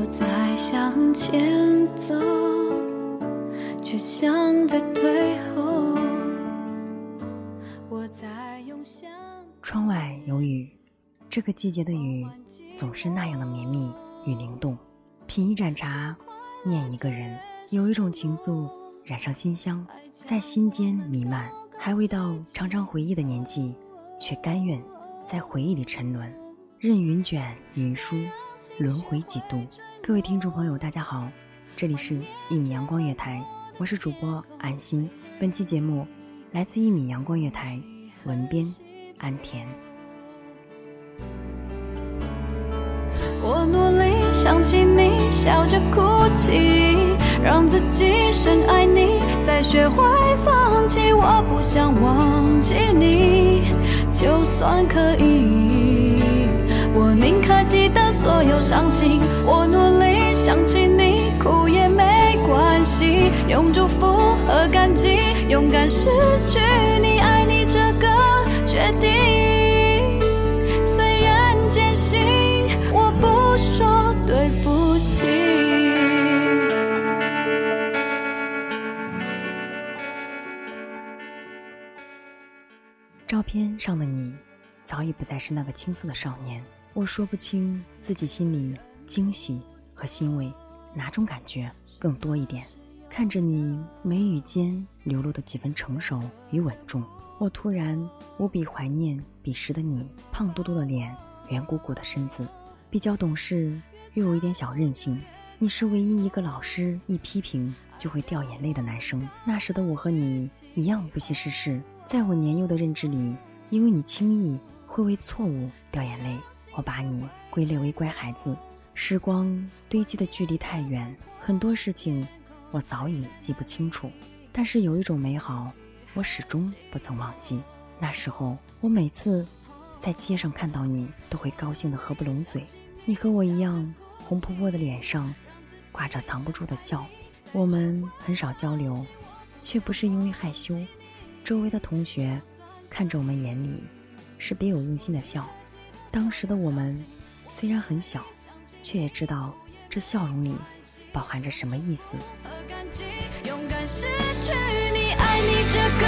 我在向前走，却像在退后。我在用想窗外有雨，这个季节的雨总是那样的绵密与灵动。品一盏茶，念一个人，有一种情愫染上心香，在心间弥漫。还未到常常回忆的年纪，却甘愿在回忆里沉沦，任云卷云舒，轮回几度。各位听众朋友，大家好，这里是一米阳光月台，我是主播安心。本期节目来自一米阳光月台，文编安田。我努力想起你，笑着哭泣，让自己深爱你，再学会放弃。我不想忘记你，就算可以，我宁可记得所有伤心。我努力想起你，哭也没关系，用祝福和感激，勇敢失去你，爱你这个决定。虽然艰辛，我不说对不起。照片上的你，早已不再是那个青涩的少年。我说不清自己心里惊喜和欣慰哪种感觉更多一点。看着你眉宇间流露的几分成熟与稳重，我突然无比怀念彼时的你，胖嘟嘟的脸，圆鼓鼓的身子，比较懂事，又有一点小任性。你是唯一一个老师一批评就会掉眼泪的男生。那时的我和你一样不惜世事，在我年幼的认知里，因为你轻易会为错误掉眼泪，我把你归类为乖孩子。时光堆积的距离太远，很多事情我早已记不清楚，但是有一种美好，我始终不曾忘记。那时候，我每次在街上看到你，都会高兴得合不拢嘴。你和我一样，红扑扑的脸上挂着藏不住的笑。我们很少交流，却不是因为害羞。周围的同学看着我们，眼里是别有用心的笑。当时的我们虽然很小，却也知道这笑容里饱含着什么意思。勇敢失去你，爱你这个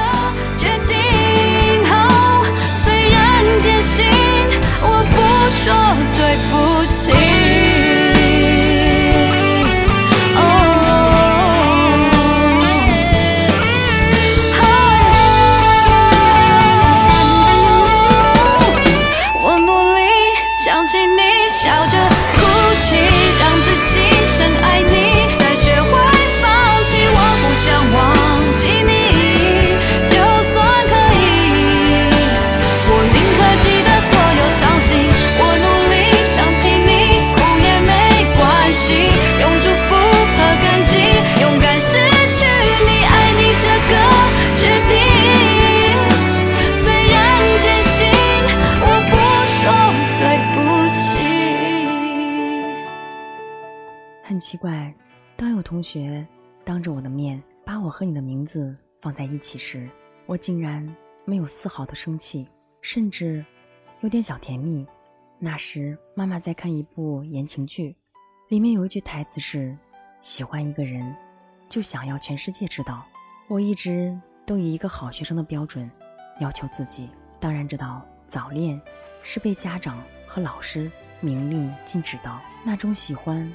奇怪，当有同学当着我的面把我和你的名字放在一起时，我竟然没有丝毫的生气，甚至有点小甜蜜。那时妈妈在看一部言情剧，里面有一句台词是：“喜欢一个人，就想要全世界知道。”我一直都以一个好学生的标准要求自己，当然知道早恋是被家长和老师明令禁止的。那种喜欢，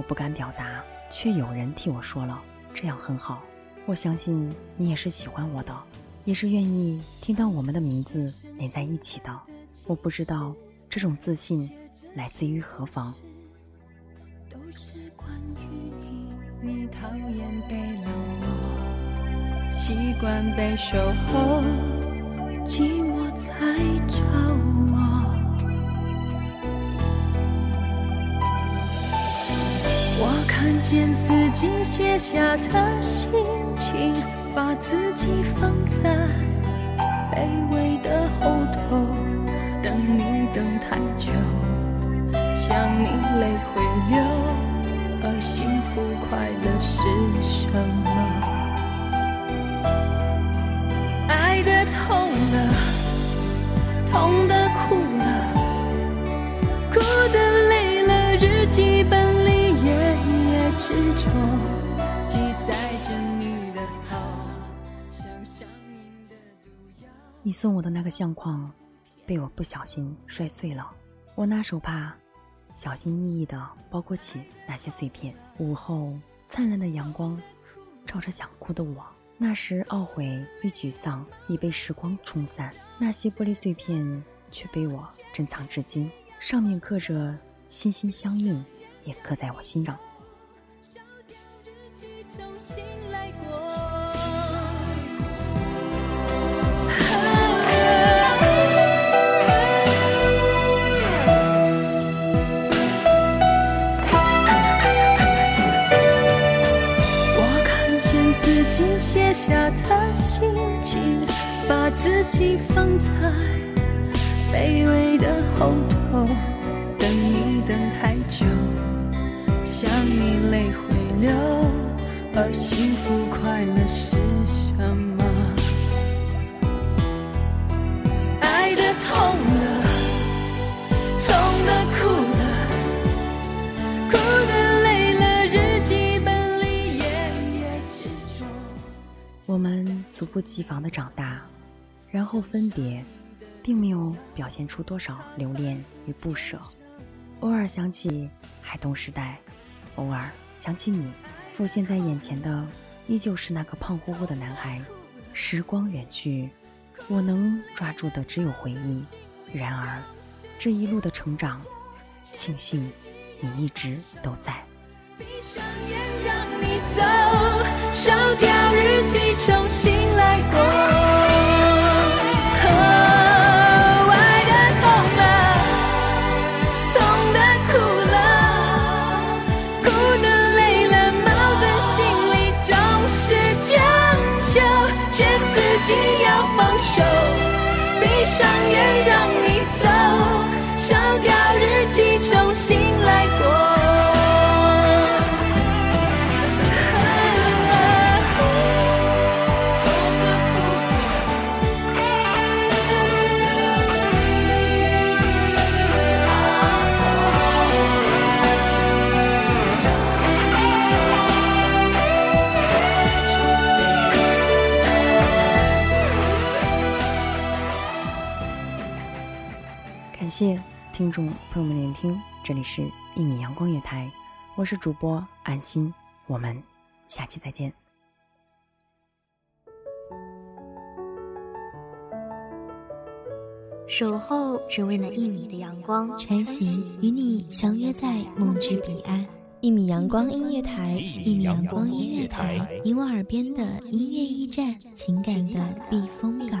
我不敢表达，却有人替我说了，这样很好。我相信你也是喜欢我的，也是愿意听到我们的名字连在一起的。我不知道。这种自信来自于何方？都是关于你，你讨厌被冷落，习惯被守候，寂寞才找我。看见自己写下的心情，把自己放在卑微的后头。等你等太久，想你泪会流，而幸福快乐是什么？执着，记载着你的好，像上瘾的毒药。你送我的那个相框。被我不小心摔碎了，我拿手帕，小心翼翼地包裹起那些碎片。午后，灿烂的阳光照着想哭的我，那时懊悔与沮丧已被时光冲散，那些玻璃碎片却被我珍藏至今，上面刻着心心相印，也刻在我心上。在卑微的后头，等你等太久，想你泪会流，而幸福快乐是什么？爱的痛了，痛的哭了，哭的累了，日记本里夜夜执着。我们猝不及防的长大。然后分别，并没有表现出多少留恋与不舍。偶尔想起孩童时代，偶尔想起你，浮现在眼前的依旧是那个胖乎乎的男孩。时光远去，我能抓住的只有回忆。然而，这一路的成长，庆幸你一直都在。闭上眼，让你走，烧掉日记，重新来过。手，闭上眼，让你走，烧掉日记，重新来过。谢听众朋友们聆听，这里是《一米阳光月台》，我是主播安心，我们下期再见。守候只为那一米的阳光，穿行与你相约在梦之彼岸。一米阳光音乐台，一米阳光音乐台，你我耳边的音乐驿站，情感的避风港。